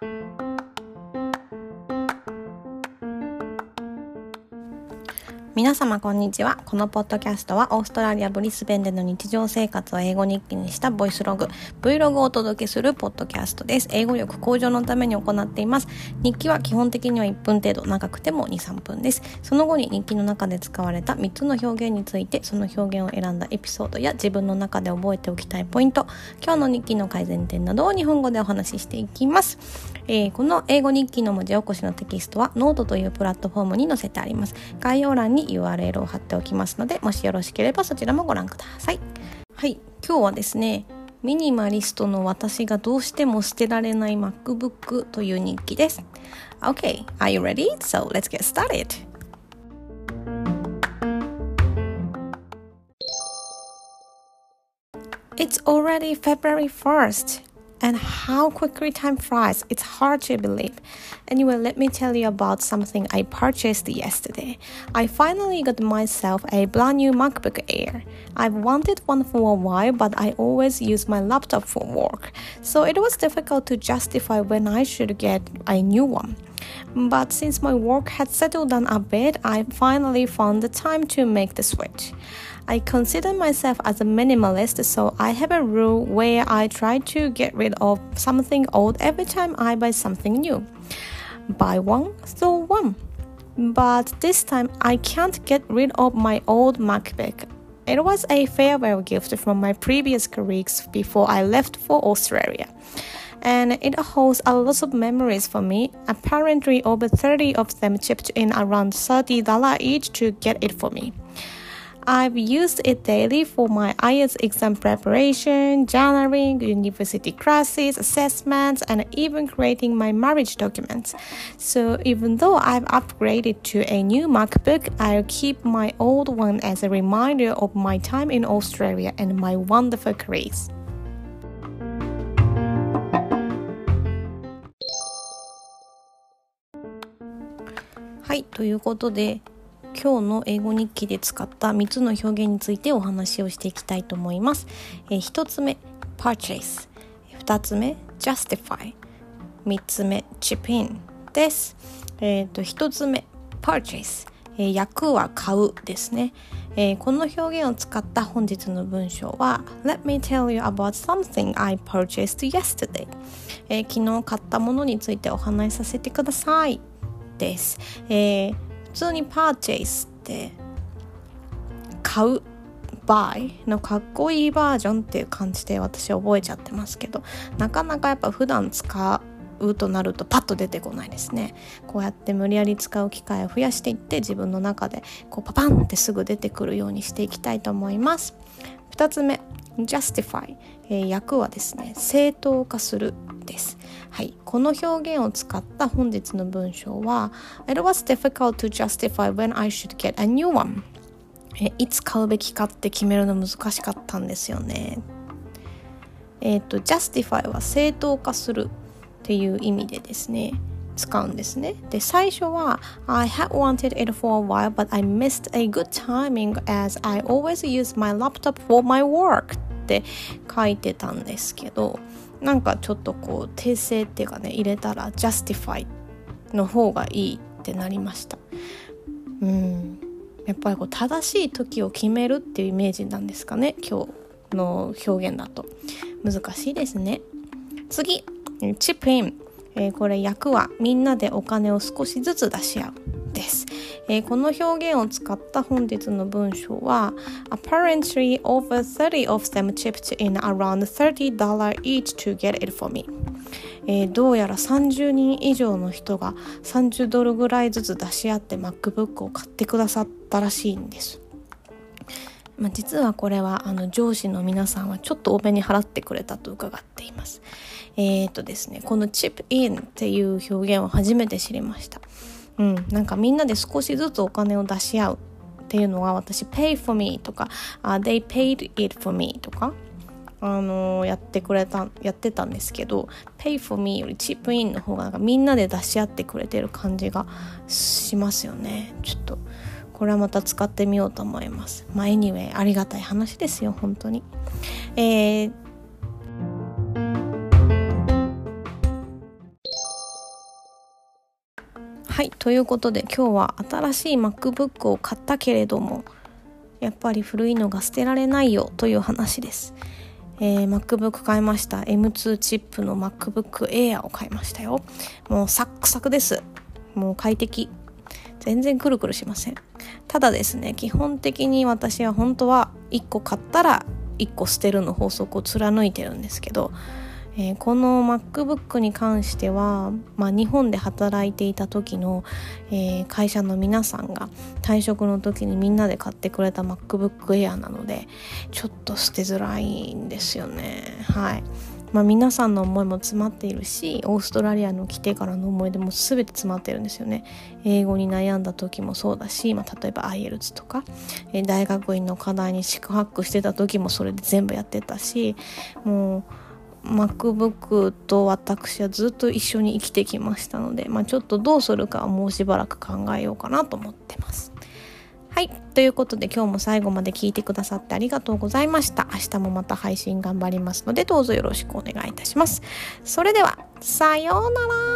Thank you. 皆様こんにちは。このポッドキャストはオーストラリアブリスベンでの日常生活を英語日記にしたボイスログ、Vlog をお届けするポッドキャストです。英語力向上のために行っています。日記は基本的には1分程度、長くても2、3分です。その後に日記の中で使われた3つの表現について、その表現を選んだエピソードや自分の中で覚えておきたいポイント、今日の日記の改善点などを日本語でお話ししていきます。えー、この英語日記の文字起こしのテキストはノートというプラットフォームに載せてあります。概要欄に URL を貼っておきますので、もしよろしければそちらもご覧ください。はい、今日はですね、ミニマリストの私がどうしても捨てられない MacBook という日記です。Okay, are you ready? So let's get started! It's already February 1st. And how quickly time flies. It's hard to believe. Anyway, let me tell you about something I purchased yesterday. I finally got myself a brand new MacBook Air. I've wanted one for a while, but I always use my laptop for work, so it was difficult to justify when I should get a new one. But since my work had settled down a bit, I finally found the time to make the switch. I consider myself as a minimalist, so I have a rule where I try to get rid of something old every time I buy something new. Buy one, throw one. But this time I can't get rid of my old MacBook. It was a farewell gift from my previous colleagues before I left for Australia and it holds a lot of memories for me. Apparently, over 30 of them chipped in around $30 each to get it for me. I've used it daily for my IELTS exam preparation, journaling, university classes, assessments, and even creating my marriage documents. So even though I've upgraded to a new MacBook, I'll keep my old one as a reminder of my time in Australia and my wonderful careers. はい、ということで 今日の英語日記で使った3つの表現についてお話をしていきたいと思います。えー、1つ目 purchase 2つ目 justify 3つ目 chip in です。えーと、1つ目 purchase えー、訳は買うですね、えー、この表現を使った本日の文章は Let me tell you about something I purchased yesterday、えー、昨日買ったものについてお話しさせてください。です、えー普通にパーチェイスって買う buy のかっこいいバージョンっていう感じで私覚えちゃってますけどなかなかやっぱ普段使うとなるとパッと出てこないですね。こうやって無理やり使う機会を増やしていって自分の中でこうパパンってすぐ出てくるようにしていきたいと思います。2つ目 justify、えー、訳はですね正当化するです。はい、この表現を使った本日の文章は It was difficult to justify when I should get a new one えいつ買うべきかって決めるの難しかったんですよね。えっ、ー、と justify は正当化するっていう意味でですね使うんですね。で、最初は I had wanted it for a while but I missed a good timing as I always use my laptop for my work って書いてたんですけどなんかちょっとこう訂正っていうかね入れたら justify の方がいいってなりました。うん。やっぱりこう正しい時を決めるっていうイメージなんですかね今日の表現だと。難しいですね。次。チップイン、えー、これ訳はみんなでお金を少しずつ出し合う、えー、この表現を使った本日の文章は Apparently over 30 of them chipped in around $30 each to get it for me えー、どうやら30人以上の人が30ドルぐらいずつ出し合って MacBook を買ってくださったらしいんです。まあ、実はこれはあの上司の皆さんはちょっと多めに払ってくれたと伺っています。えっ、ー、とですね、このチップインっていう表現を初めて知りました。うん、なんかみんなで少しずつお金を出し合うっていうのは私 pay for me とか、uh, they paid it for me とかあのー、やってくれたやってたんですけど pay for me よりチップインの方がなんかみんなで出し合ってくれてる感じがしますよね。ちょっとこれはまた使ってみようと思います。まあ anyway ありがたい話ですよ本当に。えーはいということで今日は新しい MacBook を買ったけれどもやっぱり古いのが捨てられないよという話です。えー、MacBook 買いました。M2 チップの MacBook Air を買いましたよ。もうサックサクです。もう快適。全然くるくるしません。ただですね基本的に私は本当は1個買ったら1個捨てるの法則を貫いてるんですけどえー、この MacBook に関しては、まあ、日本で働いていた時の、えー、会社の皆さんが退職の時にみんなで買ってくれた MacBook Air なのでちょっと捨てづらいんですよね。はい。まあ、皆さんの思いも詰まっているしオーストラリアの来てからの思い出も全て詰まってるんですよね。英語に悩んだ時もそうだし、まあ、例えば IELTS とか、えー、大学院の課題に宿泊してた時もそれで全部やってたしもう MacBook と私はずっと一緒に生きてきましたので、まあ、ちょっとどうするかはもうしばらく考えようかなと思ってます。はい。ということで今日も最後まで聞いてくださってありがとうございました。明日もまた配信頑張りますのでどうぞよろしくお願いいたします。それでは、さようなら